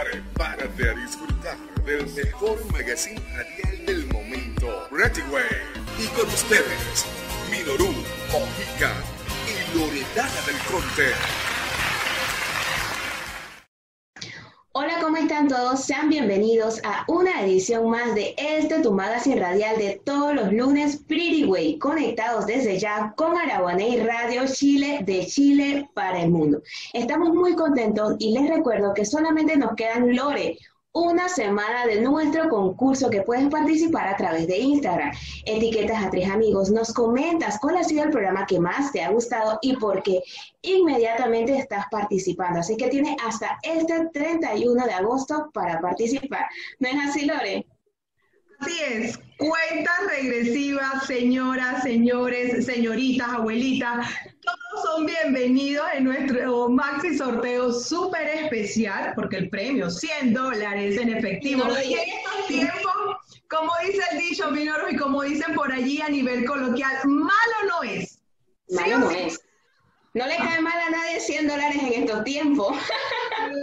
Prepárate a disfrutar del mejor magazine radial del momento, Ready Way. Y con ustedes, Minoru, Mojica y Loredana del Conte. Hola, ¿cómo están todos? Sean bienvenidos a una edición más de este Tu Magazine Radial de todos los lunes Pretty Way, conectados desde ya con Araguaney Radio Chile de Chile para el mundo. Estamos muy contentos y les recuerdo que solamente nos quedan Lore, una semana de nuestro concurso que puedes participar a través de Instagram. Etiquetas a tres amigos, nos comentas cuál ha sido el programa que más te ha gustado y por qué inmediatamente estás participando. Así que tienes hasta este 31 de agosto para participar. ¿No es así, Lore? Así es, cuenta regresiva, señoras, señores, señoritas, abuelitas, son bienvenidos en nuestro maxi sorteo súper especial, porque el premio 100 dólares en efectivo. Y en estos tiempos, como dice el dicho, Minoro, y como dicen por allí a nivel coloquial, malo no es. Malo no es. No le cae mal a nadie 100 dólares en estos tiempos.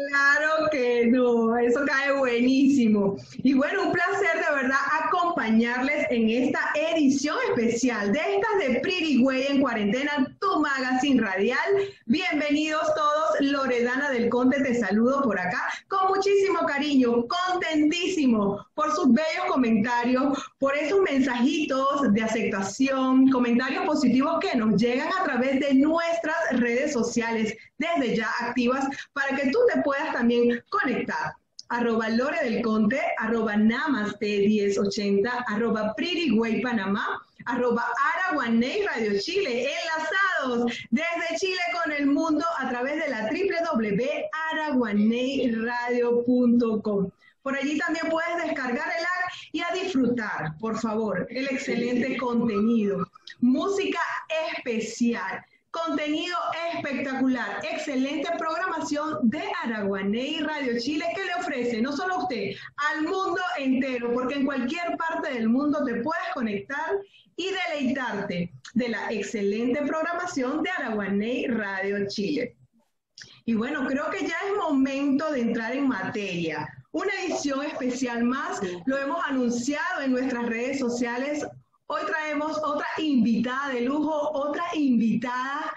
Claro que no, eso cae buenísimo. Y bueno, un placer de verdad acompañarles en esta edición especial de estas de Pretty Way en cuarentena, tu magazine radial. Bienvenidos todos, Loredana del Conte te saludo por acá con muchísimo cariño, contentísimo por sus bellos comentarios, por esos mensajitos de aceptación, comentarios positivos que nos llegan a través de nuestras redes sociales desde ya activas para que tú te puedas también conectar. Arroba Lore del Conte, arroba Namaste 1080, arroba Pretty Way Panamá, arroba Araguaney Radio Chile, enlazados desde Chile con el mundo a través de la www.araguaneyradio.com. Por allí también puedes descargar el app y a disfrutar, por favor, el excelente contenido. Música especial Contenido espectacular, excelente programación de Araguaney Radio Chile que le ofrece no solo a usted, al mundo entero, porque en cualquier parte del mundo te puedes conectar y deleitarte de la excelente programación de Araguaney Radio Chile. Y bueno, creo que ya es momento de entrar en materia. Una edición especial más, lo hemos anunciado en nuestras redes sociales Hoy traemos otra invitada de lujo, otra invitada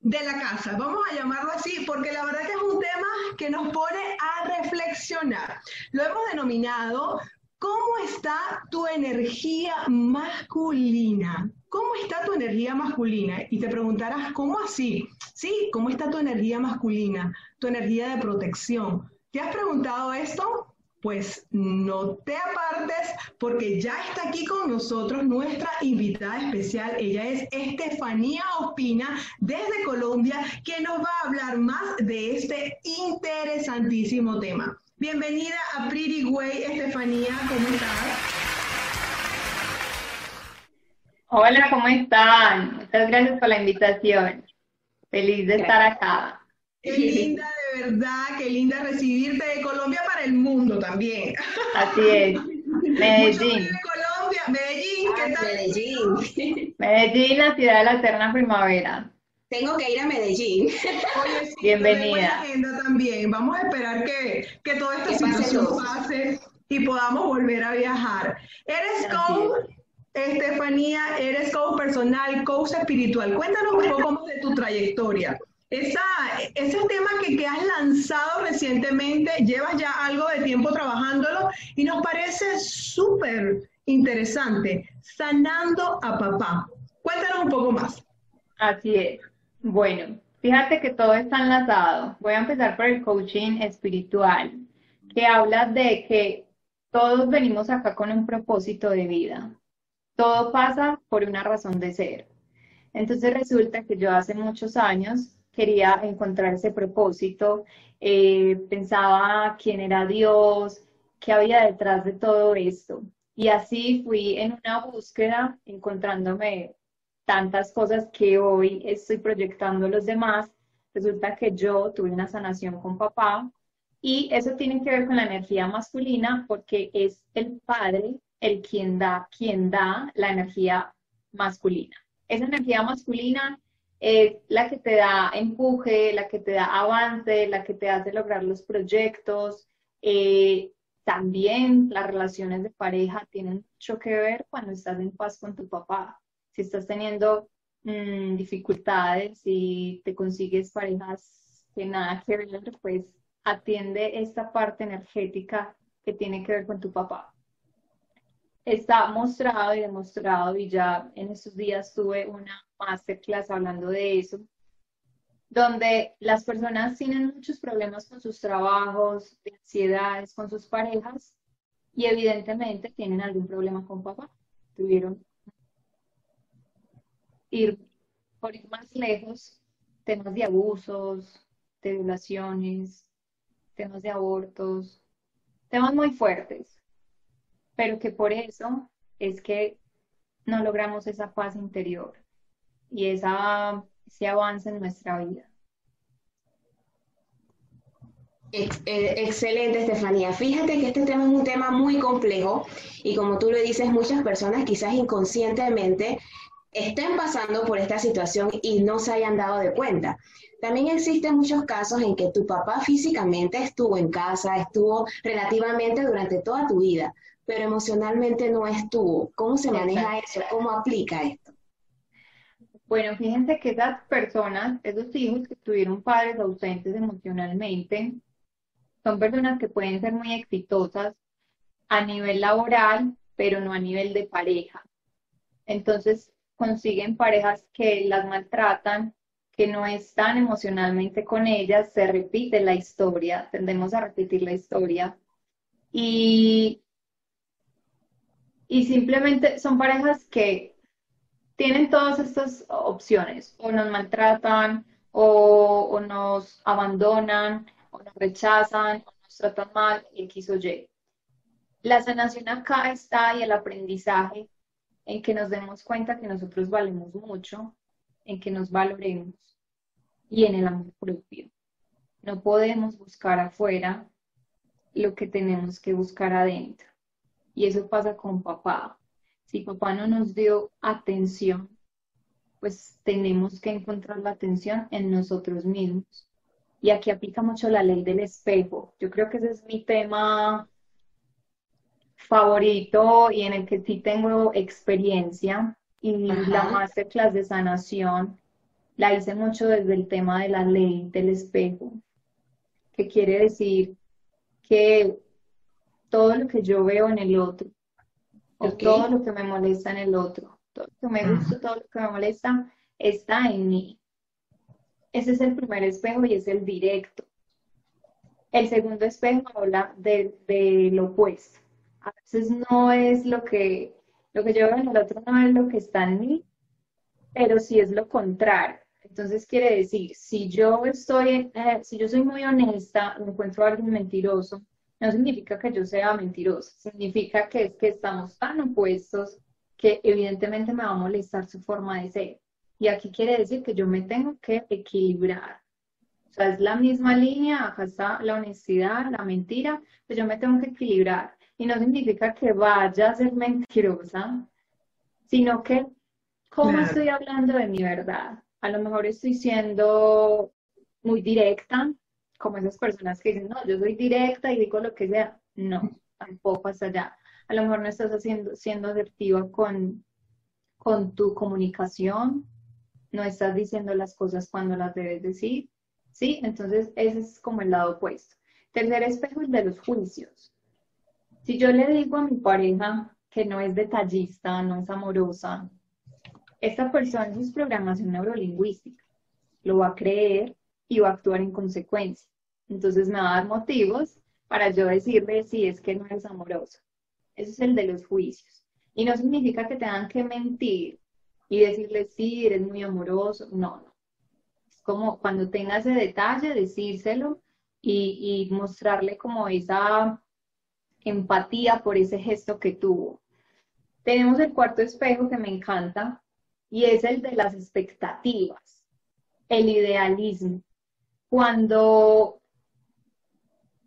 de la casa. Vamos a llamarlo así porque la verdad que es un tema que nos pone a reflexionar. Lo hemos denominado ¿Cómo está tu energía masculina? ¿Cómo está tu energía masculina? Y te preguntarás, ¿cómo así? Sí, ¿cómo está tu energía masculina? Tu energía de protección. ¿Te has preguntado esto? Pues no te apartes porque ya está aquí con nosotros nuestra invitada especial. Ella es Estefanía Ospina desde Colombia, que nos va a hablar más de este interesantísimo tema. Bienvenida a Pretty Way, Estefanía, ¿cómo estás? Hola, ¿cómo están? Muchas gracias por la invitación. Feliz de estar acá. Qué linda, de verdad, qué linda recibirte de Colombia para el mundo también. Así es. Medellín. Colombia, Medellín, ¿qué tal? Medellín. Medellín, la ciudad de la eterna primavera. Tengo que ir a Medellín. Oye, sí, Bienvenida. agenda también. Vamos a esperar que, que toda esta situación pase y podamos volver a viajar. Eres coach, Estefanía, eres coach personal, coach espiritual. Cuéntanos un poco más de tu trayectoria. Esa, ese tema que, que, has lanzado recientemente, llevas ya algo de tiempo trabajándolo y nos parece súper interesante, sanando a papá. Cuéntanos un poco más. Así es. Bueno, fíjate que todo está enlazado. Voy a empezar por el coaching espiritual, que habla de que todos venimos acá con un propósito de vida. Todo pasa por una razón de ser. Entonces resulta que yo hace muchos años quería encontrar ese propósito, eh, pensaba quién era Dios, qué había detrás de todo esto. Y así fui en una búsqueda, encontrándome tantas cosas que hoy estoy proyectando a los demás. Resulta que yo tuve una sanación con papá y eso tiene que ver con la energía masculina porque es el padre el quien da, quien da la energía masculina. Esa energía masculina es la que te da empuje, la que te da avance, la que te hace lograr los proyectos, Eh, también las relaciones de pareja tienen mucho que ver cuando estás en paz con tu papá. Si estás teniendo mm, dificultades y te consigues parejas que nada que ver, pues atiende esta parte energética que tiene que ver con tu papá. Está mostrado y demostrado, y ya en estos días tuve una masterclass hablando de eso, donde las personas tienen muchos problemas con sus trabajos, de ansiedades, con sus parejas, y evidentemente tienen algún problema con papá. Tuvieron ir por ir más lejos, temas de abusos, de violaciones, temas de abortos, temas muy fuertes, pero que por eso es que no logramos esa paz interior y esa, ese avance en nuestra vida. Eh, excelente, Estefanía. Fíjate que este tema es un tema muy complejo y como tú lo dices, muchas personas quizás inconscientemente estén pasando por esta situación y no se hayan dado de cuenta. También existen muchos casos en que tu papá físicamente estuvo en casa, estuvo relativamente durante toda tu vida, pero emocionalmente no estuvo. ¿Cómo se maneja eso? ¿Cómo aplica esto? Bueno, fíjense que esas personas, esos hijos que tuvieron padres ausentes emocionalmente, son personas que pueden ser muy exitosas a nivel laboral, pero no a nivel de pareja. Entonces, consiguen parejas que las maltratan, que no están emocionalmente con ellas, se repite la historia, tendemos a repetir la historia. Y, y simplemente son parejas que tienen todas estas opciones, o nos maltratan, o, nos abandonan, o nos rechazan, o nos tratan mal, X o Y. La sanación acá está y el aprendizaje en que nos demos cuenta que nosotros valemos mucho, en que nos valoremos y en el amor propio. No podemos buscar afuera lo que tenemos que buscar adentro. Y eso pasa con papá. Si papá no nos dio atención, pues tenemos que encontrar la atención en nosotros mismos. Y aquí aplica mucho la ley del espejo. Yo creo que ese es mi tema favorito y en el que sí tengo experiencia y la masterclass de sanación la hice mucho desde el tema de la ley del espejo, que quiere decir que todo lo que yo veo en el otro, o todo lo que me molesta en el otro, todo lo que me gusta, todo lo que me molesta, está en mí. Ese es el primer espejo y es el directo. El segundo espejo habla de, de lo opuesto a veces no es lo que, lo que yo veo en el otro, no es lo que está en mí, pero sí es lo contrario. Entonces quiere decir, si yo estoy, eh, si yo soy muy honesta, encuentro a alguien mentiroso, no significa que yo sea mentirosa, significa que es que estamos tan opuestos que evidentemente me va a molestar su forma de ser. Y aquí quiere decir que yo me tengo que equilibrar. O sea, es la misma línea, acá está la honestidad, la mentira, pues yo me tengo que equilibrar. Y no significa que vaya a ser mentirosa, sino que, ¿cómo estoy hablando de mi verdad? A lo mejor estoy siendo muy directa, como esas personas que dicen, no, yo soy directa y digo lo que sea. No, tampoco hasta allá. A lo mejor no estás haciendo, siendo asertiva con, con tu comunicación, no estás diciendo las cosas cuando las debes decir, ¿sí? Entonces, ese es como el lado opuesto. Tercer espejo es de los juicios. Si yo le digo a mi pareja que no es detallista, no es amorosa, esta persona en su programación neurolingüística lo va a creer y va a actuar en consecuencia. Entonces me va a dar motivos para yo decirle si es que no es amorosa. Ese es el de los juicios. Y no significa que tengan que mentir y decirle sí, eres muy amoroso. No, no. Es como cuando tenga ese detalle, decírselo y, y mostrarle como esa empatía por ese gesto que tuvo. Tenemos el cuarto espejo que me encanta y es el de las expectativas, el idealismo. Cuando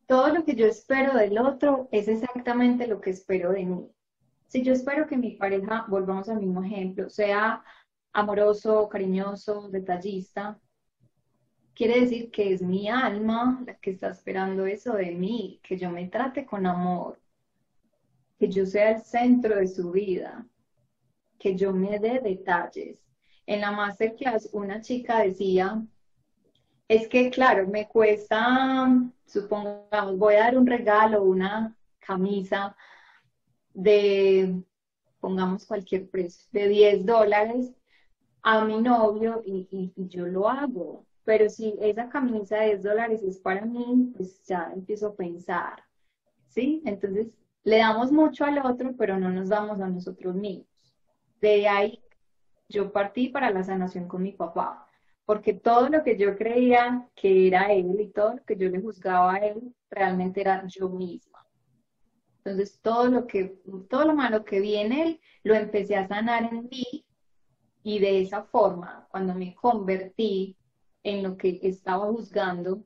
todo lo que yo espero del otro es exactamente lo que espero de mí. Si yo espero que mi pareja, volvamos al mismo ejemplo, sea amoroso, cariñoso, detallista, quiere decir que es mi alma la que está esperando eso de mí, que yo me trate con amor, que yo sea el centro de su vida, que yo me dé detalles. En la masterclass una chica decía, es que claro, me cuesta, supongamos, voy a dar un regalo, una camisa de, pongamos cualquier precio, de 10 dólares a mi novio y, yo lo hago. Pero si esa camisa de 10 dólares es para mí, pues ya empiezo a pensar, ¿sí? Entonces, le damos mucho al otro, pero no nos damos a nosotros mismos. De ahí yo partí para la sanación con mi papá, porque todo lo que yo creía que era él y todo lo que yo le juzgaba a él, realmente era yo misma. Entonces, todo lo que, todo lo malo que vi en él, lo empecé a sanar en mí y de esa forma, cuando me convertí en lo que estaba juzgando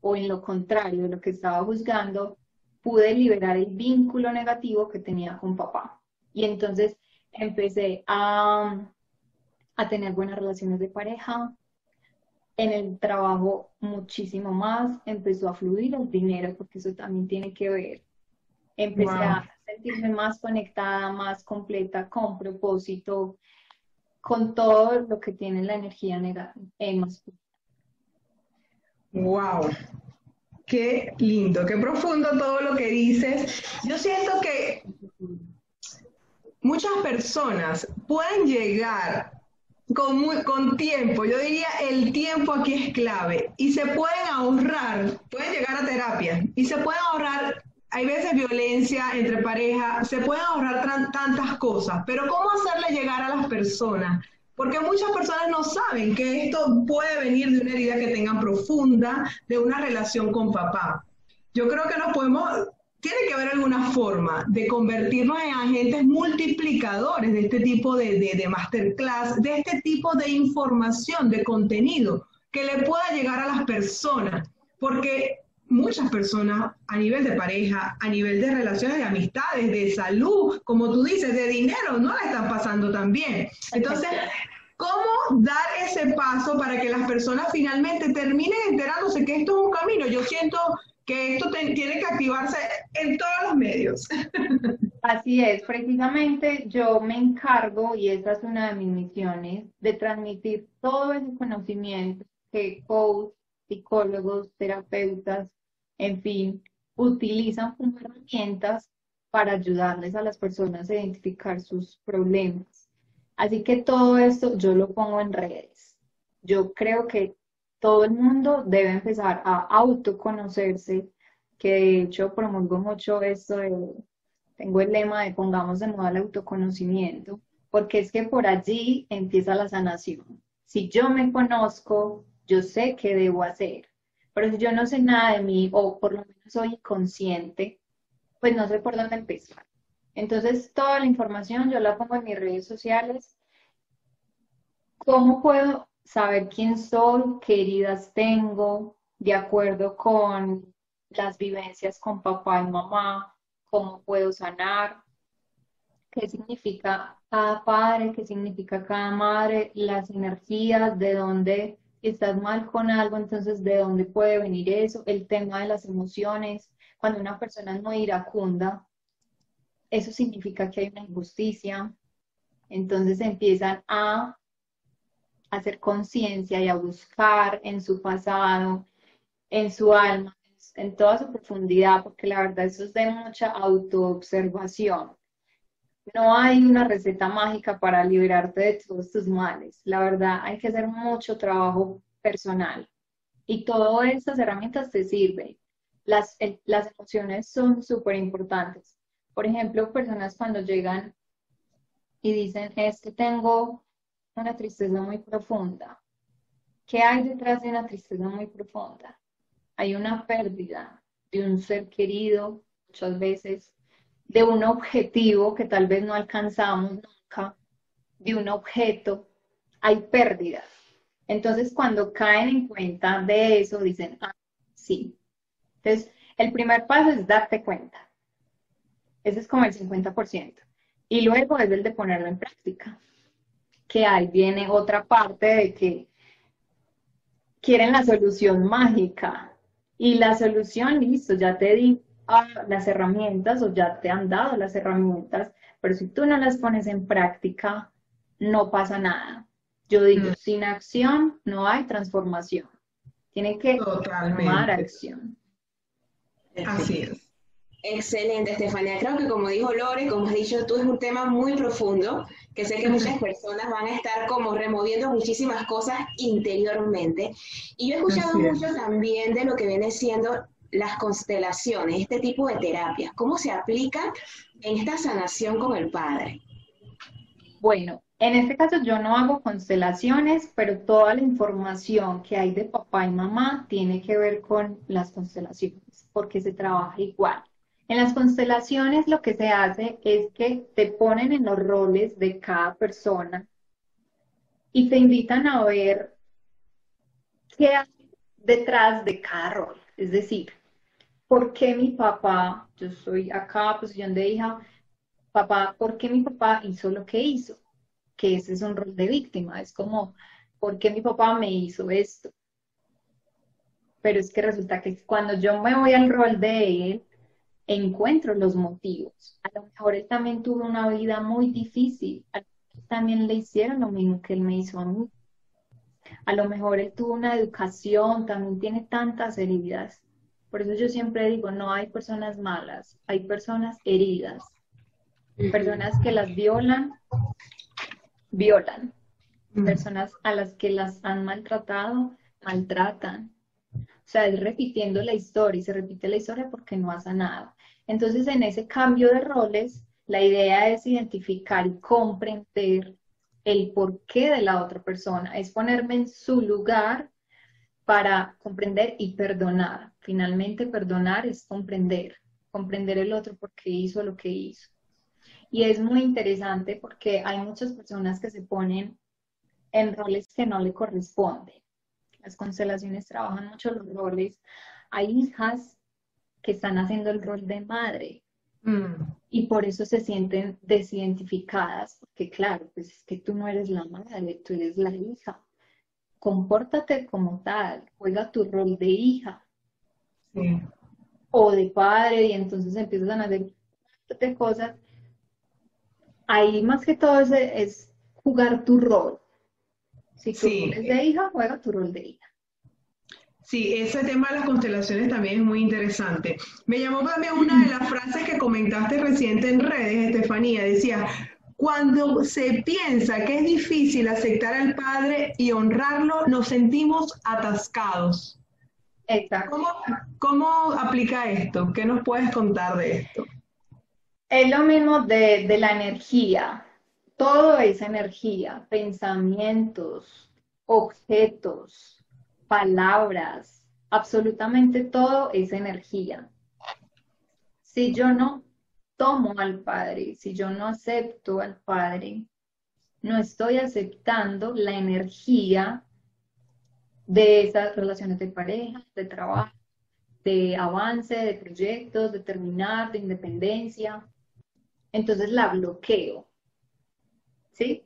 o en lo contrario de lo que estaba juzgando, pude liberar el vínculo negativo que tenía con papá. Y entonces empecé a, a tener buenas relaciones de pareja. En el trabajo muchísimo más, empezó a fluir el dinero, porque eso también tiene que ver. Empecé a sentirme más conectada, más completa, con propósito, con todo lo que tiene la energía negativa. Wow, qué lindo, qué profundo todo lo que dices. Yo siento que muchas personas pueden llegar con, con tiempo, yo diría el tiempo aquí es clave, y se pueden ahorrar, pueden llegar a terapia, y se pueden ahorrar hay veces violencia entre pareja, se pueden ahorrar tantas cosas, pero ¿cómo hacerle llegar a las personas? Porque muchas personas no saben que esto puede venir de una herida que tengan profunda, de una relación con papá. Yo creo que nos podemos, tiene que haber alguna forma de convertirnos en agentes multiplicadores de este tipo de, de, de masterclass, de este tipo de información, de contenido que le pueda llegar a las personas. Porque muchas personas a nivel de pareja, a nivel de relaciones de amistades, de salud, como tú dices, de dinero, no la están pasando tan bien. Entonces, ¿cómo dar ese paso para que las personas finalmente terminen enterándose que esto es un camino? Yo siento que esto tiene que activarse en todos los medios. Así es, precisamente yo me encargo, y esa es una de mis misiones, de transmitir todo ese conocimiento que coach, psicólogos, terapeutas, en fin, utilizan como herramientas para ayudarles a las personas a identificar sus problemas. Así que todo esto yo lo pongo en redes. Yo creo que todo el mundo debe empezar a autoconocerse, que de hecho promulgo mucho esto tengo el lema de pongamos de nuevo el autoconocimiento, porque es que por allí empieza la sanación. Si yo me conozco, yo sé qué debo hacer. Pero si yo no sé nada de mí, o por lo menos soy consciente, pues no sé por dónde empezar. Entonces, toda la información yo la pongo en mis redes sociales. ¿Cómo puedo saber quién soy, qué heridas tengo, de acuerdo con las vivencias con papá y mamá? ¿Cómo puedo sanar? ¿Qué significa cada padre? ¿Qué significa cada madre? Las energías, de dónde estás mal con algo, entonces de dónde puede venir eso, el tema de las emociones, cuando una persona es muy iracunda, eso significa que hay una injusticia, entonces empiezan a hacer conciencia y a buscar en su pasado, en su alma, en toda su profundidad, porque la verdad eso es de mucha autoobservación. No hay una receta mágica para liberarte de todos tus males. La verdad, hay que hacer mucho trabajo personal. Y todas estas herramientas te sirven. Las, emociones son súper importantes. Por ejemplo, personas cuando llegan y dicen, es que tengo una tristeza muy profunda. ¿Qué hay detrás de una tristeza muy profunda? Hay una pérdida de un ser querido, muchas veces de un objetivo que tal vez no alcanzamos nunca, de un objeto, hay pérdidas. Entonces, cuando caen en cuenta de eso, dicen, ah, sí. Entonces, el primer paso es darte cuenta. Ese es como el 50%. Y luego es el de ponerlo en práctica. Que ahí viene otra parte de que quieren la solución mágica. Y la solución, listo, ya te di ah, las herramientas o ya te han dado las herramientas, pero si tú no las pones en práctica, no pasa nada. Yo digo, mm. sin acción no hay transformación. Tiene que tomar acción. Así es. Excelente, Estefanía. Creo que como dijo Lore, como has dicho tú, es un tema muy profundo, que sé que muchas personas van a estar como removiendo muchísimas cosas interiormente. Y yo he escuchado mucho también de lo que viene siendo las constelaciones, este tipo de terapias. ¿Cómo se aplica en esta sanación con el Padre? Bueno, en este caso yo no hago constelaciones, pero toda la información que hay de papá y mamá tiene que ver con las constelaciones, porque se trabaja igual. En las constelaciones lo que se hace es que te ponen en los roles de cada persona y te invitan a ver qué hay detrás de cada rol. Es decir, ¿por qué mi papá, yo soy acá, posición de hija, papá, ¿por qué mi papá hizo lo que hizo? Que ese es un rol de víctima, es como, ¿por qué mi papá me hizo esto? Pero es que resulta que cuando yo me voy al rol de él, encuentro los motivos. A lo mejor él también tuvo una vida muy difícil, a lo mejor también le hicieron lo mismo que él me hizo a mí. A lo mejor él tuvo una educación, también tiene tantas heridas. Por eso yo siempre digo, no hay personas malas, hay personas heridas, personas que las violan, violan, personas a las que las han maltratado, maltratan. O sea, es repitiendo la historia y se repite la historia porque no ha sanado. Entonces, en ese cambio de roles, la idea es identificar y comprender el porqué de la otra persona, es ponerme en su lugar para comprender y perdonar. Finalmente, perdonar es comprender, comprender el otro porque hizo lo que hizo. Y es muy interesante porque hay muchas personas que se ponen en roles que no le corresponden. Las constelaciones trabajan mucho los roles. Hay hijas que están haciendo el rol de madre. Mm. Y por eso se sienten desidentificadas, porque claro, pues es que tú no eres la madre, tú eres la hija. Compórtate como tal, juega tu rol de hija. O de padre, y entonces empiezan a hacer cosas. Ahí más que todo es, jugar tu rol. Si tú eres de hija, juega tu rol de hija. Sí, ese tema de las constelaciones también es muy interesante. Me llamó también una de las frases que comentaste reciente en redes, Estefanía, decía, cuando se piensa que es difícil aceptar al Padre y honrarlo, nos sentimos atascados. Exacto. ¿Cómo, cómo aplica esto? ¿Qué nos puedes contar de esto? Es lo mismo de, de la energía. Todo es energía, pensamientos, objetos, palabras, absolutamente todo es energía. Si yo no tomo al Padre, si yo no acepto al Padre, no estoy aceptando la energía de esas relaciones de pareja, de trabajo, de avance, de proyectos, de terminar, de independencia. Entonces la bloqueo. ¿Sí?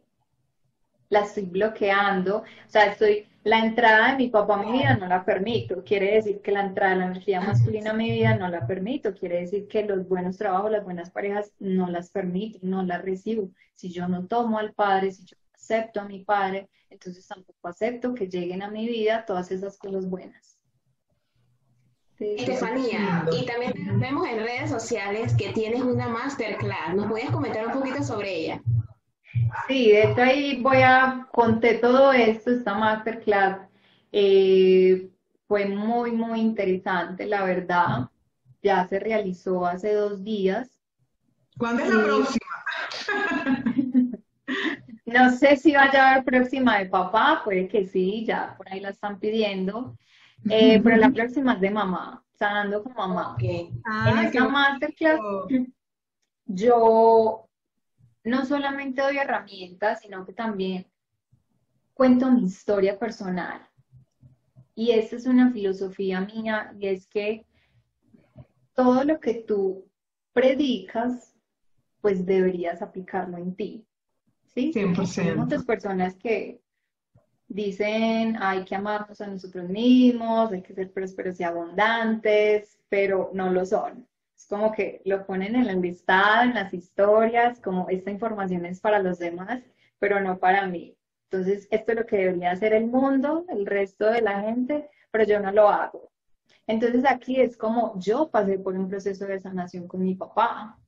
La estoy bloqueando. O sea, estoy la entrada de mi papá a mi vida no la permito. Quiere decir que la entrada de la energía masculina a mi vida no la permito. Quiere decir que los buenos trabajos, las buenas parejas no las permito, no las recibo. Si yo no tomo al padre, si yo acepto a mi padre, entonces tampoco acepto que lleguen a mi vida todas esas cosas buenas. Estefanía, y también vemos en redes sociales que tienes una masterclass. ¿Nos podías comentar un poquito sobre ella? Sí, de hecho ahí voy a conté todo esto, esta masterclass. Eh, fue muy, muy interesante, la verdad. Ya se realizó hace dos días. ¿Cuándo es la próxima? no sé si vaya a haber próxima de papá, puede que sí, ya por ahí la están pidiendo. Eh, pero la próxima es de mamá, sanando con mamá. Ah, en esta masterclass yo no solamente doy herramientas, sino que también cuento mi historia personal. Y esa es una filosofía mía, y es que todo lo que tú predicas, pues deberías aplicarlo en ti. ¿Sí? 100%. Hay muchas personas que dicen hay que amarnos a nosotros mismos, hay que ser prósperos y abundantes, pero no lo son. Es como que lo ponen en el listado, en las historias, como esta información es para los demás, pero no para mí. Entonces, esto es lo que debería hacer el mundo, el resto de la gente, pero yo no lo hago. Entonces, aquí es como yo pasé por un proceso de sanación con mi papá.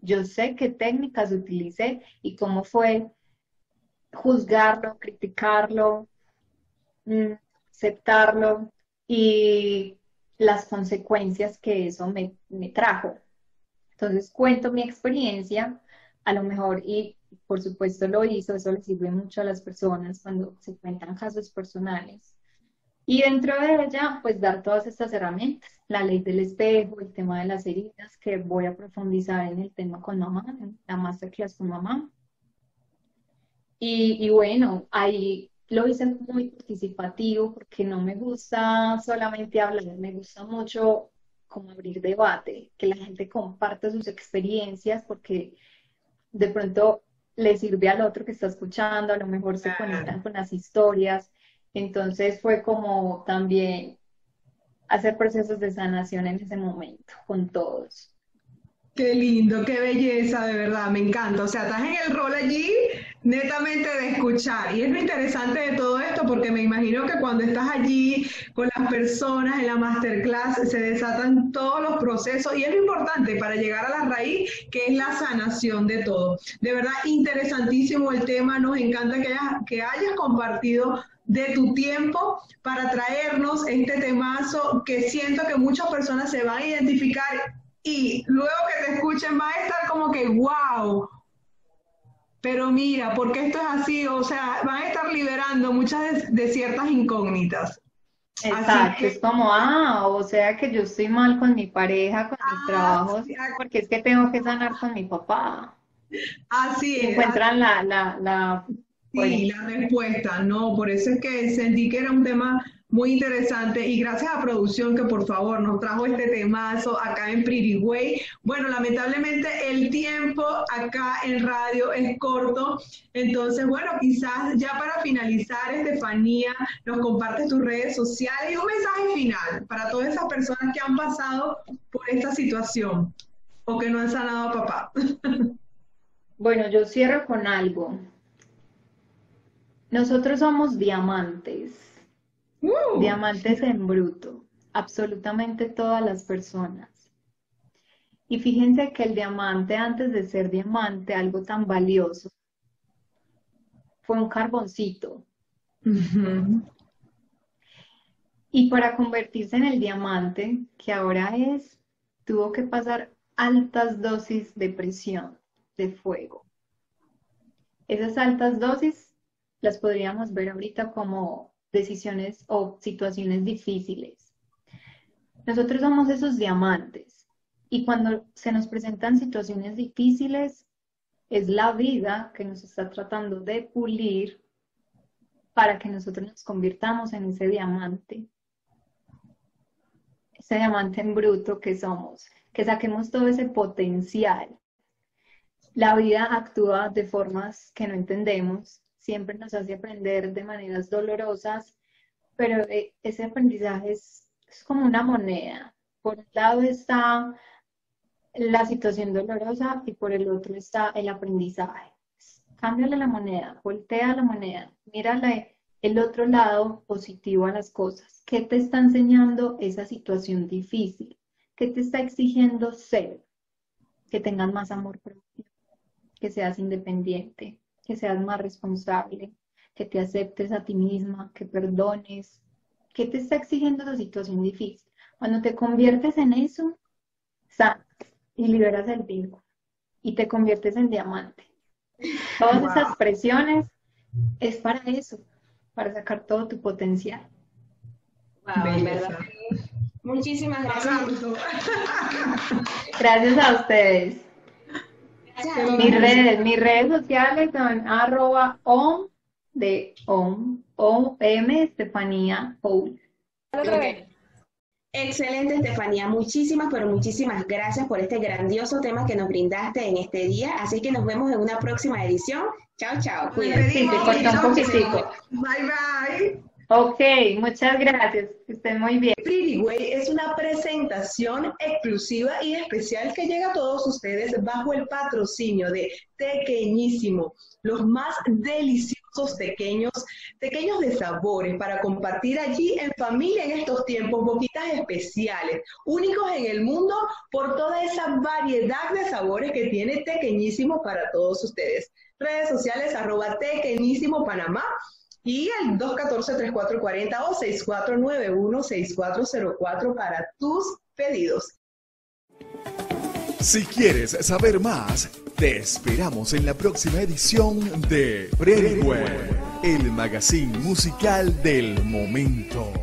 Yo sé qué técnicas utilicé y cómo fue juzgarlo, criticarlo, mm, aceptarlo y las consecuencias que eso me, me, trajo. Entonces cuento mi experiencia, a lo mejor, y por supuesto lo hizo, eso le sirve mucho a las personas cuando se cuentan casos personales. Y dentro de ella, pues dar todas estas herramientas, la ley del espejo, el tema de las heridas, que voy a profundizar en el tema con mamá, en la masterclass con mamá. Y, y bueno, ahí lo hice muy participativo porque no me gusta solamente hablar, me gusta mucho como abrir debate, que la gente comparta sus experiencias porque de pronto le sirve al otro que está escuchando, a lo mejor se conectan con las historias entonces fue como también hacer procesos de sanación en ese momento con todos. Qué lindo, qué belleza, de verdad, me encanta. O sea, estás en el rol allí netamente de escuchar. Y es lo interesante de todo esto, porque me imagino que cuando estás allí con las personas en la masterclass se desatan todos los procesos y es lo importante para llegar a la raíz, que es la sanación de todo. De verdad, interesantísimo el tema. Nos encanta que hayas, compartido de tu tiempo para traernos este temazo que siento que muchas personas se van a identificar y luego que te escuchen va a estar como que, wow, pero mira, porque esto es así, o sea, van a estar liberando muchas de, ciertas incógnitas. Exacto, es como, ah, o sea que yo estoy mal con mi pareja, con mis ah, trabajos, porque es que tengo que sanar con mi papá. Así es. Encuentran la, la, la Sí, la respuesta, no, por eso es que sentí que era un tema muy interesante y gracias a producción que por favor nos trajo este temazo acá en Pretty Way. Bueno, lamentablemente el tiempo acá en radio es corto, entonces bueno, quizás ya para finalizar, Estefanía, nos compartes tus redes sociales y un mensaje final para todas esas personas que han pasado por esta situación o que no han sanado a papá. Bueno, yo cierro con algo. Nosotros somos diamantes, uh. diamantes en bruto, absolutamente todas las personas. Y fíjense que el diamante, antes de ser diamante, algo tan valioso, fue un carboncito. Y para convertirse en el diamante, que ahora es, tuvo que pasar altas dosis de presión, de fuego. Esas altas dosis las podríamos ver ahorita como decisiones o situaciones difíciles. Nosotros somos esos diamantes y cuando se nos presentan situaciones difíciles, es la vida que nos está tratando de pulir para que nosotros nos convirtamos en ese diamante, ese diamante en bruto que somos, que saquemos todo ese potencial. La vida actúa de formas que no entendemos siempre nos hace aprender de maneras dolorosas, pero eh, ese aprendizaje es, como una moneda. Por un lado está la situación dolorosa y por el otro está el aprendizaje. Cámbiale la moneda, voltea la moneda, mírale el otro lado positivo a las cosas. ¿Qué te está enseñando esa situación difícil? ¿Qué te está exigiendo ser? Que tengas más amor propio, que seas independiente, que seas más responsable, que te aceptes a ti misma, que perdones. ¿Qué te está exigiendo esa situación difícil? Cuando te conviertes en eso, sanas y liberas el vínculo y te conviertes en diamante. Todas esas presiones es para eso, para sacar todo tu potencial. Muchísimas gracias. Gracias a ustedes. Mis redes, mis redes sociales son arroba om de om, m Estefanía Paul. Excelente, Estefanía. Muchísimas, pero muchísimas gracias por este grandioso tema que nos brindaste en este día. Así que nos vemos en una próxima edición. Chao, chao. Cuídense. Sí, Bye, bye. Ok, muchas gracias. Estén muy bien. Pretty Way es una presentación exclusiva y especial que llega a todos ustedes bajo el patrocinio de Tequeñísimo, los más deliciosos pequeños, pequeños de sabores para compartir allí en familia en estos tiempos, boquitas especiales, únicos en el mundo por toda esa variedad de sabores que tiene Tequeñísimo para todos ustedes. Redes sociales arroba Tequeñísimo Panamá y el 214-3440 o 6491-6404 para tus pedidos. Si quieres saber más, te esperamos en la próxima edición de Freeway, el magazine musical del momento.